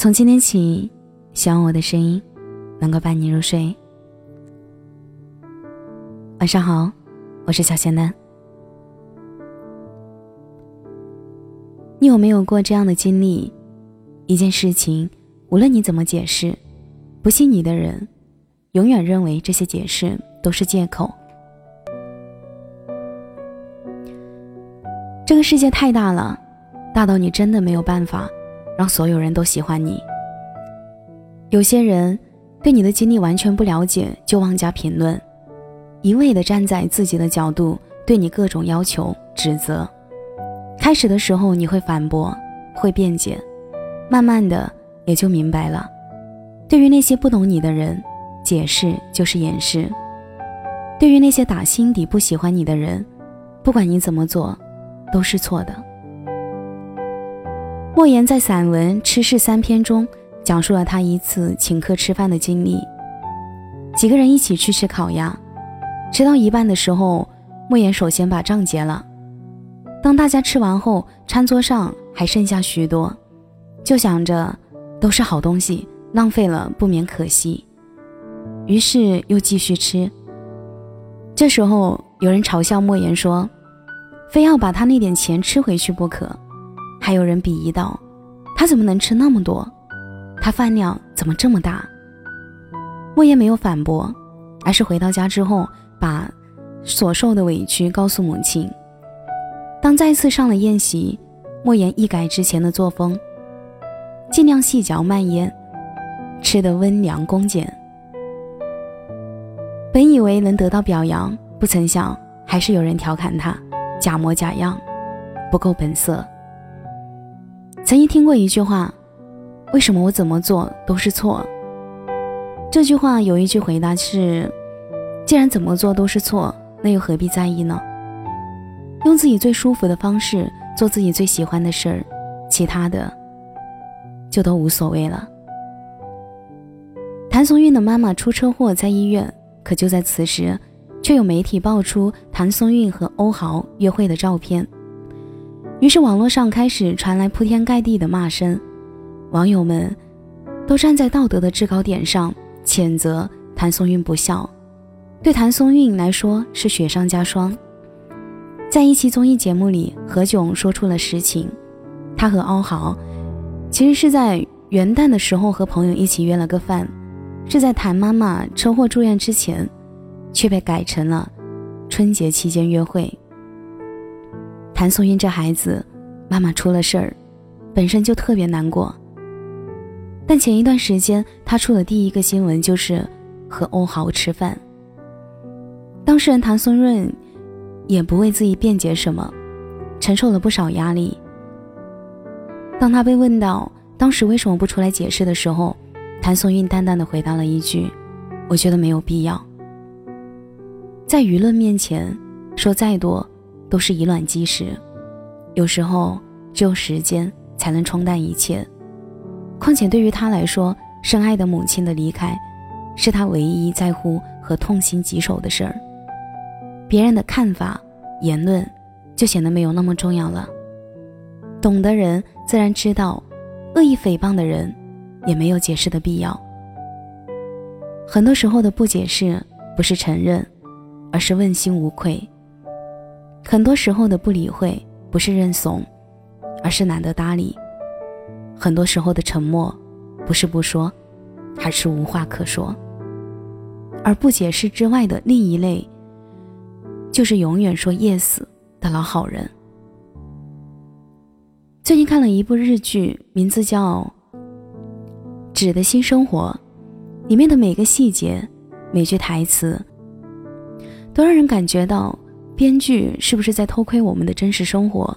从今天起，希望我的声音能够伴你入睡。晚上好，我是小仙丹。你有没有过这样的经历？一件事情，无论你怎么解释，不信你的人，永远认为这些解释都是借口。这个世界太大了，大到你真的没有办法让所有人都喜欢你。有些人对你的经历完全不了解，就妄加评论，一味的站在自己的角度对你各种要求、指责。开始的时候你会反驳，会辩解，慢慢的也就明白了。对于那些不懂你的人，解释就是掩饰；对于那些打心底不喜欢你的人，不管你怎么做。都是错的。莫言在散文《吃事三篇》中讲述了他一次请客吃饭的经历。几个人一起去吃烤鸭，吃到一半的时候，莫言首先把账结了。当大家吃完后，餐桌上还剩下许多，就想着都是好东西，浪费了不免可惜，于是又继续吃。这时候有人嘲笑莫言说。非要把他那点钱吃回去不可，还有人鄙夷道：“他怎么能吃那么多？他饭量怎么这么大？”莫言没有反驳，而是回到家之后把所受的委屈告诉母亲。当再次上了宴席，莫言一改之前的作风，尽量细嚼慢咽，吃得温良恭俭。本以为能得到表扬，不曾想还是有人调侃他。假模假样，不够本色。曾经听过一句话：“为什么我怎么做都是错？”这句话有一句回答是：“既然怎么做都是错，那又何必在意呢？用自己最舒服的方式做自己最喜欢的事儿，其他的就都无所谓了。”谭松韵的妈妈出车祸在医院，可就在此时。却有媒体爆出谭松韵和欧豪约会的照片，于是网络上开始传来铺天盖地的骂声，网友们都站在道德的制高点上谴责谭松韵不孝，对谭松韵来说是雪上加霜。在一期综艺节目里，何炅说出了实情，他和欧豪其实是在元旦的时候和朋友一起约了个饭，是在谭妈妈车祸住院之前。却被改成了春节期间约会。谭松韵这孩子，妈妈出了事儿，本身就特别难过。但前一段时间，他出的第一个新闻就是和欧豪吃饭。当事人谭松韵也不为自己辩解什么，承受了不少压力。当他被问到当时为什么不出来解释的时候，谭松韵淡淡的回答了一句：“我觉得没有必要。”在舆论面前，说再多都是以卵击石。有时候，只有时间才能冲淡一切。况且，对于他来说，深爱的母亲的离开，是他唯一在乎和痛心疾首的事儿。别人的看法、言论，就显得没有那么重要了。懂的人自然知道，恶意诽谤的人，也没有解释的必要。很多时候的不解释，不是承认。而是问心无愧。很多时候的不理会，不是认怂，而是懒得搭理。很多时候的沉默，不是不说，而是无话可说。而不解释之外的另一类，就是永远说 yes 的老好人。最近看了一部日剧，名字叫《纸的新生活》，里面的每个细节，每句台词。都让人感觉到，编剧是不是在偷窥我们的真实生活？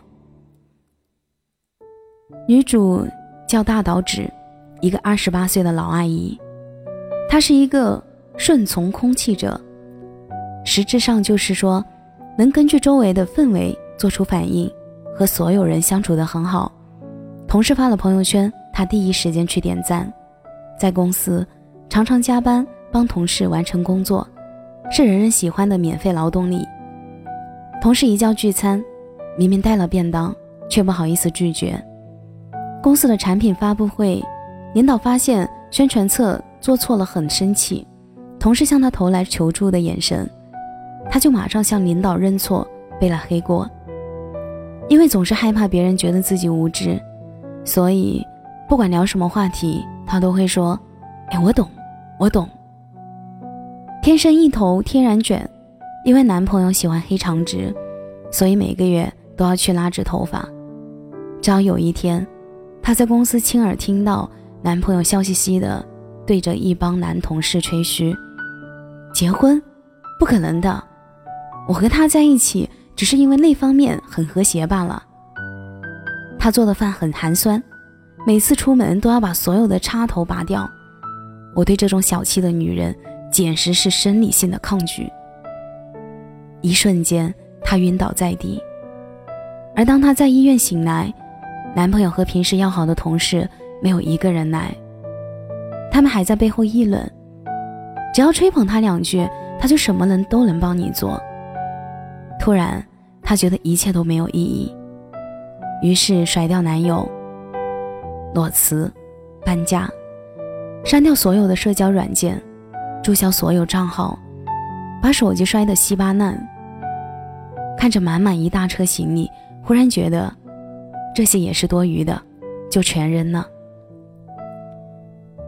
女主叫大岛纸，一个二十八岁的老阿姨，她是一个顺从空气者，实质上就是说，能根据周围的氛围做出反应，和所有人相处的很好。同事发了朋友圈，她第一时间去点赞。在公司，常常加班帮同事完成工作。是人人喜欢的免费劳动力。同事一叫聚餐，明明带了便当，却不好意思拒绝。公司的产品发布会，领导发现宣传册做错了，很生气，同事向他投来求助的眼神，他就马上向领导认错，背了黑锅。因为总是害怕别人觉得自己无知，所以不管聊什么话题，他都会说：“哎，我懂，我懂。”天生一头天然卷，因为男朋友喜欢黑长直，所以每个月都要去拉直头发。只要有一天，她在公司亲耳听到男朋友笑嘻嘻的对着一帮男同事吹嘘：“结婚，不可能的，我和他在一起。”只是因为那方面很和谐罢了。他做的饭很寒酸，每次出门都要把所有的插头拔掉。我对这种小气的女人简直是生理性的抗拒。一瞬间，她晕倒在地。而当她在医院醒来，男朋友和平时要好的同事没有一个人来。他们还在背后议论，只要吹捧他两句，他就什么人都能帮你做。突然，她觉得一切都没有意义，于是甩掉男友，裸辞，搬家，删掉所有的社交软件，注销所有账号，把手机摔得稀巴烂。看着满满一大车行李，忽然觉得这些也是多余的，就全扔了。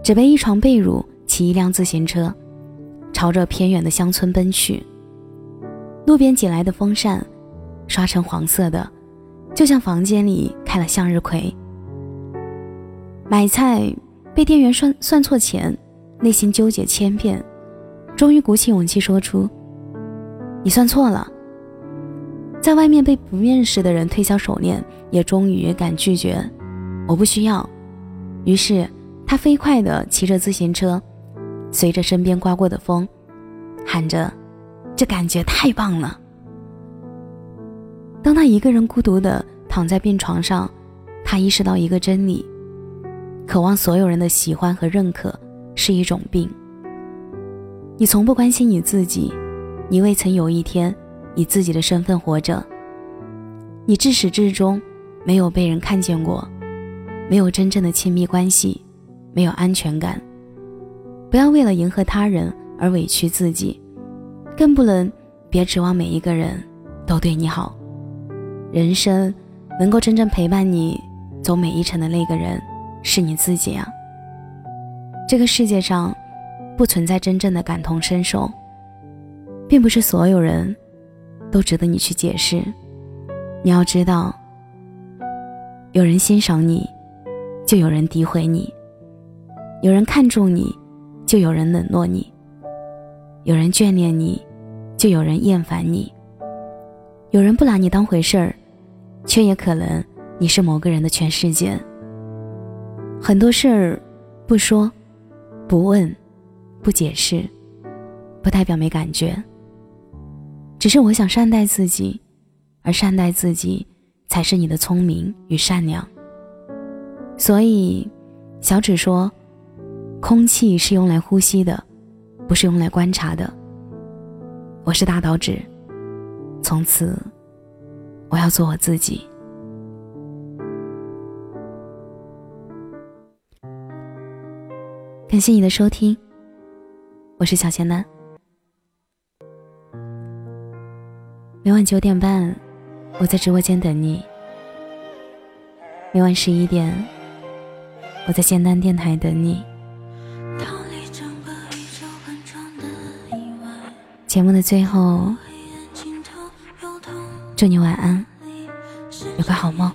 只背一床被褥，骑一辆自行车，朝着偏远的乡村奔去。路边捡来的风扇，刷成黄色的，就像房间里开了向日葵。买菜被店员算算错钱，内心纠结千遍，终于鼓起勇气说出：“你算错了。”在外面被不认识的人推销手链，也终于敢拒绝：“我不需要。”于是他飞快地骑着自行车，随着身边刮过的风，喊着。这感觉太棒了。当他一个人孤独的躺在病床上，他意识到一个真理：渴望所有人的喜欢和认可是一种病。你从不关心你自己，你未曾有一天以自己的身份活着。你至始至终没有被人看见过，没有真正的亲密关系，没有安全感。不要为了迎合他人而委屈自己。更不能，别指望每一个人都对你好。人生能够真正陪伴你走每一程的那个人，是你自己啊。这个世界上不存在真正的感同身受，并不是所有人都值得你去解释。你要知道，有人欣赏你，就有人诋毁你；有人看重你，就有人冷落你。有人眷恋你，就有人厌烦你；有人不拿你当回事儿，却也可能你是某个人的全世界。很多事儿不说、不问、不解释，不代表没感觉。只是我想善待自己，而善待自己才是你的聪明与善良。所以，小指说：“空气是用来呼吸的。”不是用来观察的。我是大岛指，从此我要做我自己。感谢你的收听，我是小仙丹。每晚九点半，我在直播间等你；每晚十一点，我在仙丹电台等你。节目的最后，祝你晚安，有个好梦。